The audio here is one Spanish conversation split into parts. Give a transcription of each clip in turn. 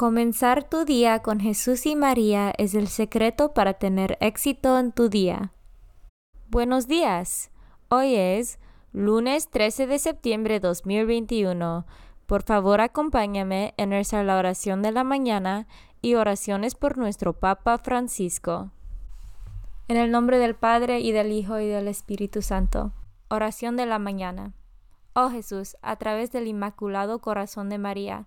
Comenzar tu día con Jesús y María es el secreto para tener éxito en tu día. Buenos días. Hoy es lunes 13 de septiembre de 2021. Por favor, acompáñame en nuestra la oración de la mañana y oraciones por nuestro Papa Francisco. En el nombre del Padre y del Hijo y del Espíritu Santo. Oración de la mañana. Oh Jesús, a través del Inmaculado Corazón de María,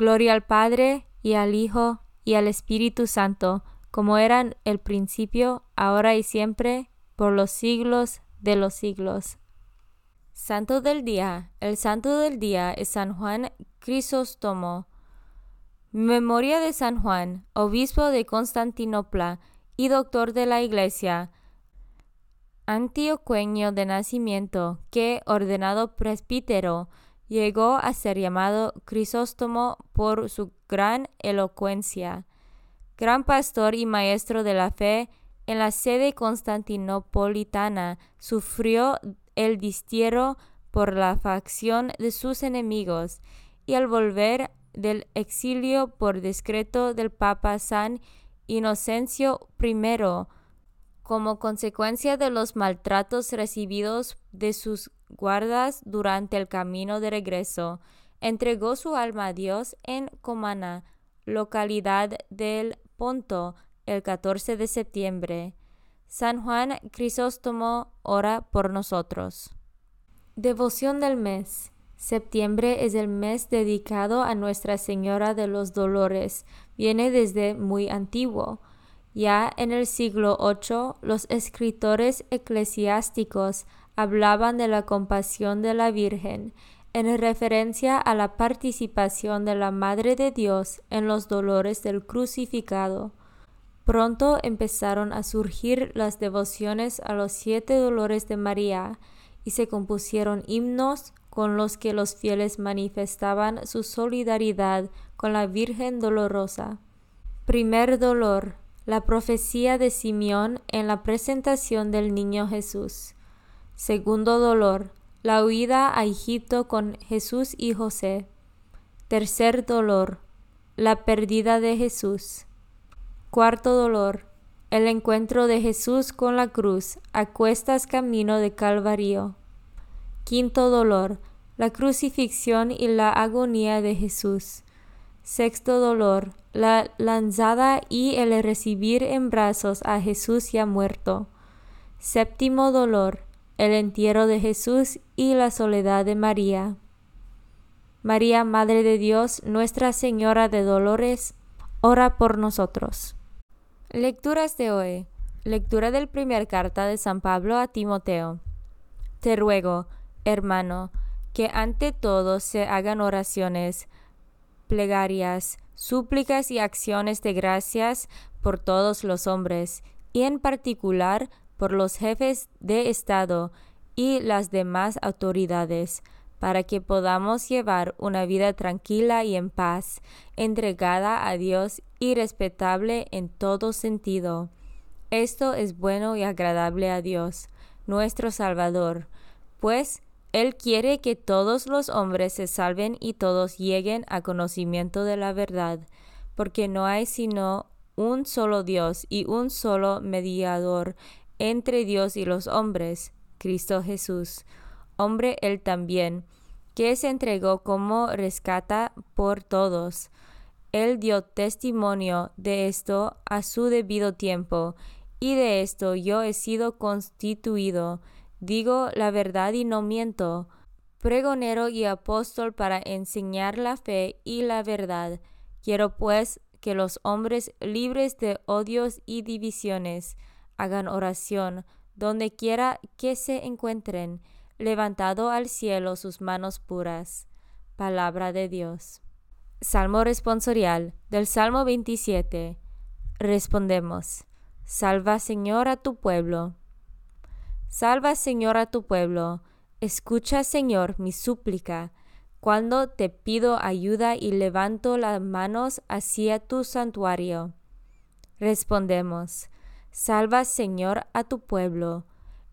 Gloria al Padre, y al Hijo, y al Espíritu Santo, como eran el principio, ahora y siempre, por los siglos de los siglos. Santo del Día. El Santo del Día es San Juan Crisóstomo. Memoria de San Juan, obispo de Constantinopla y doctor de la Iglesia. Antiocueño de nacimiento, que, ordenado presbítero, llegó a ser llamado Crisóstomo por su gran elocuencia. Gran pastor y maestro de la fe, en la sede constantinopolitana sufrió el destierro por la facción de sus enemigos y al volver del exilio por decreto del Papa San Inocencio I, como consecuencia de los maltratos recibidos de sus guardas durante el camino de regreso, entregó su alma a Dios en Comana, localidad del Ponto, el 14 de septiembre. San Juan Crisóstomo ora por nosotros. Devoción del mes. Septiembre es el mes dedicado a Nuestra Señora de los Dolores. Viene desde muy antiguo. Ya en el siglo VIII, los escritores eclesiásticos hablaban de la compasión de la Virgen en referencia a la participación de la Madre de Dios en los dolores del crucificado. Pronto empezaron a surgir las devociones a los siete dolores de María y se compusieron himnos con los que los fieles manifestaban su solidaridad con la Virgen dolorosa. Primer dolor, la profecía de Simeón en la presentación del niño Jesús. Segundo dolor, la huida a Egipto con Jesús y José. Tercer dolor, la pérdida de Jesús. Cuarto dolor, el encuentro de Jesús con la cruz a cuestas camino de Calvario. Quinto dolor, la crucifixión y la agonía de Jesús. Sexto dolor, la lanzada y el recibir en brazos a Jesús ya muerto. Séptimo dolor, el entierro de Jesús y la soledad de María. María, Madre de Dios, Nuestra Señora de Dolores, ora por nosotros. Lecturas de hoy. Lectura del primer carta de San Pablo a Timoteo. Te ruego, hermano, que ante todo se hagan oraciones, plegarias, súplicas y acciones de gracias por todos los hombres, y en particular por los jefes de Estado y las demás autoridades, para que podamos llevar una vida tranquila y en paz, entregada a Dios y respetable en todo sentido. Esto es bueno y agradable a Dios, nuestro Salvador, pues Él quiere que todos los hombres se salven y todos lleguen a conocimiento de la verdad, porque no hay sino un solo Dios y un solo mediador entre Dios y los hombres, Cristo Jesús, hombre Él también, que se entregó como rescata por todos. Él dio testimonio de esto a su debido tiempo, y de esto yo he sido constituido, digo la verdad y no miento, pregonero y apóstol para enseñar la fe y la verdad. Quiero pues que los hombres libres de odios y divisiones hagan oración donde quiera que se encuentren, levantado al cielo sus manos puras. Palabra de Dios. Salmo responsorial del Salmo 27. Respondemos. Salva, Señor, a tu pueblo. Salva, Señor, a tu pueblo. Escucha, Señor, mi súplica. Cuando te pido ayuda y levanto las manos hacia tu santuario. Respondemos, Salva, Señor, a tu pueblo.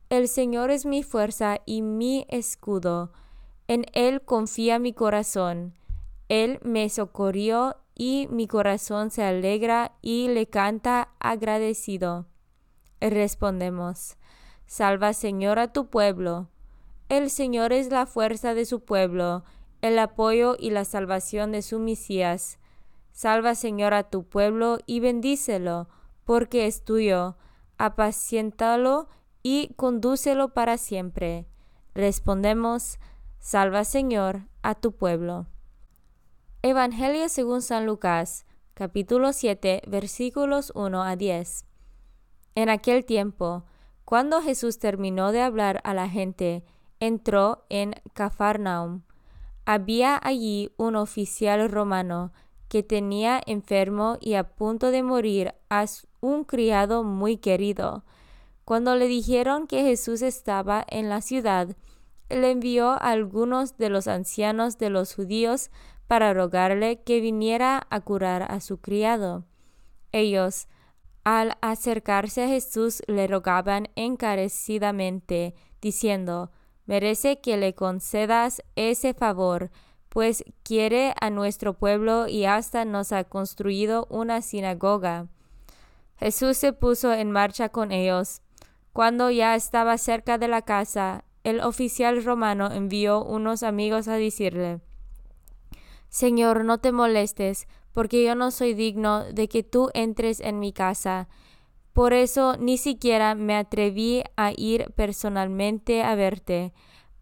El Señor es mi fuerza y mi escudo. En Él confía mi corazón. Él me socorrió y mi corazón se alegra y le canta agradecido. Respondemos, Salva Señor a tu pueblo. El Señor es la fuerza de su pueblo, el apoyo y la salvación de su Mesías. Salva Señor a tu pueblo y bendícelo, porque es tuyo. Apaciéntalo y condúcelo para siempre. Respondemos, Salva Señor a tu pueblo. Evangelio según San Lucas, capítulo 7, versículos 1 a 10. En aquel tiempo, cuando Jesús terminó de hablar a la gente, entró en Cafarnaum. Había allí un oficial romano que tenía enfermo y a punto de morir a un criado muy querido. Cuando le dijeron que Jesús estaba en la ciudad, le envió a algunos de los ancianos de los judíos para rogarle que viniera a curar a su criado. Ellos, al acercarse a Jesús, le rogaban encarecidamente, diciendo, merece que le concedas ese favor, pues quiere a nuestro pueblo y hasta nos ha construido una sinagoga. Jesús se puso en marcha con ellos. Cuando ya estaba cerca de la casa, el oficial romano envió unos amigos a decirle, Señor, no te molestes, porque yo no soy digno de que tú entres en mi casa. Por eso ni siquiera me atreví a ir personalmente a verte.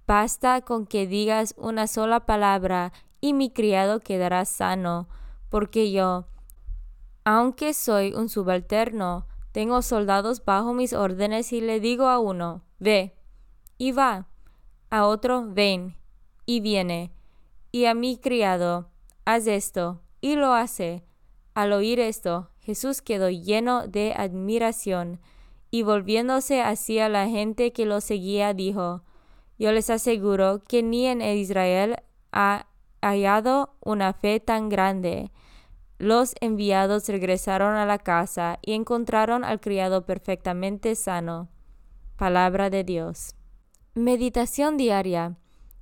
Basta con que digas una sola palabra y mi criado quedará sano, porque yo, aunque soy un subalterno, tengo soldados bajo mis órdenes y le digo a uno, ve, y va, a otro, ven, y viene y a mi criado, haz esto, y lo hace. Al oír esto, Jesús quedó lleno de admiración, y volviéndose hacia la gente que lo seguía, dijo, Yo les aseguro que ni en Israel ha hallado una fe tan grande. Los enviados regresaron a la casa y encontraron al criado perfectamente sano. Palabra de Dios. Meditación diaria.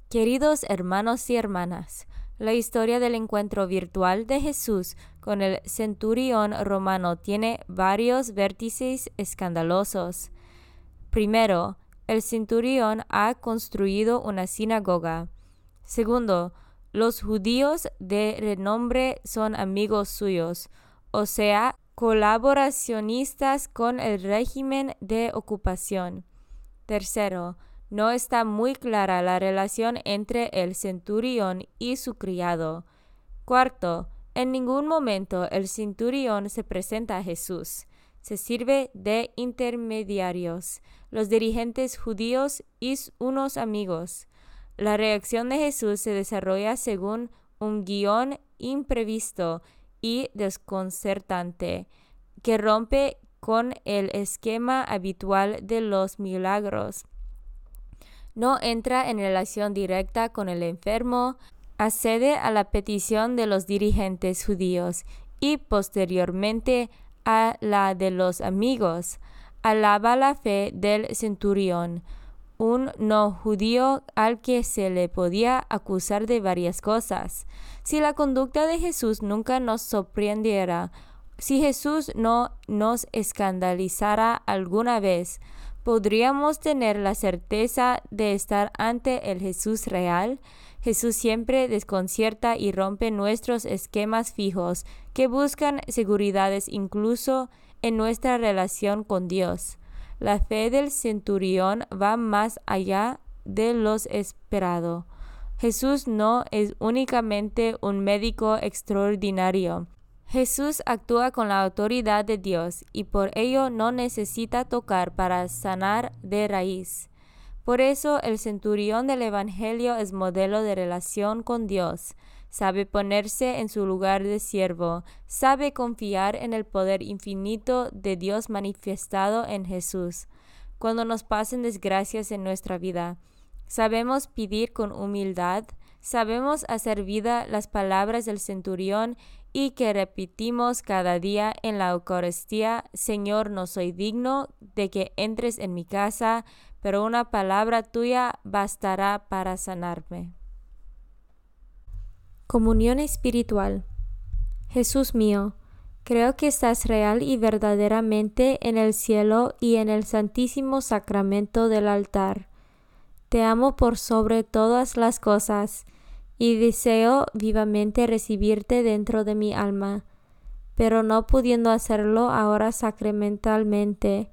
Queridos hermanos y hermanas, la historia del encuentro virtual de Jesús con el centurión romano tiene varios vértices escandalosos. Primero, el centurión ha construido una sinagoga. Segundo, los judíos de renombre son amigos suyos, o sea, colaboracionistas con el régimen de ocupación. Tercero, no está muy clara la relación entre el centurión y su criado. Cuarto, en ningún momento el centurión se presenta a Jesús. Se sirve de intermediarios, los dirigentes judíos y unos amigos. La reacción de Jesús se desarrolla según un guion imprevisto y desconcertante que rompe con el esquema habitual de los milagros. No entra en relación directa con el enfermo, accede a la petición de los dirigentes judíos y posteriormente a la de los amigos. Alaba la fe del centurión, un no judío al que se le podía acusar de varias cosas. Si la conducta de Jesús nunca nos sorprendiera, si Jesús no nos escandalizara alguna vez, ¿podríamos tener la certeza de estar ante el Jesús real? Jesús siempre desconcierta y rompe nuestros esquemas fijos que buscan seguridades incluso en nuestra relación con Dios. La fe del centurión va más allá de lo esperado. Jesús no es únicamente un médico extraordinario. Jesús actúa con la autoridad de Dios y por ello no necesita tocar para sanar de raíz. Por eso el centurión del Evangelio es modelo de relación con Dios. Sabe ponerse en su lugar de siervo, sabe confiar en el poder infinito de Dios manifestado en Jesús. Cuando nos pasen desgracias en nuestra vida, sabemos pedir con humildad, sabemos hacer vida las palabras del centurión y que repetimos cada día en la Eucaristía, Señor, no soy digno de que entres en mi casa, pero una palabra tuya bastará para sanarme. Comunión espiritual. Jesús mío, creo que estás real y verdaderamente en el cielo y en el santísimo sacramento del altar. Te amo por sobre todas las cosas y deseo vivamente recibirte dentro de mi alma, pero no pudiendo hacerlo ahora sacramentalmente,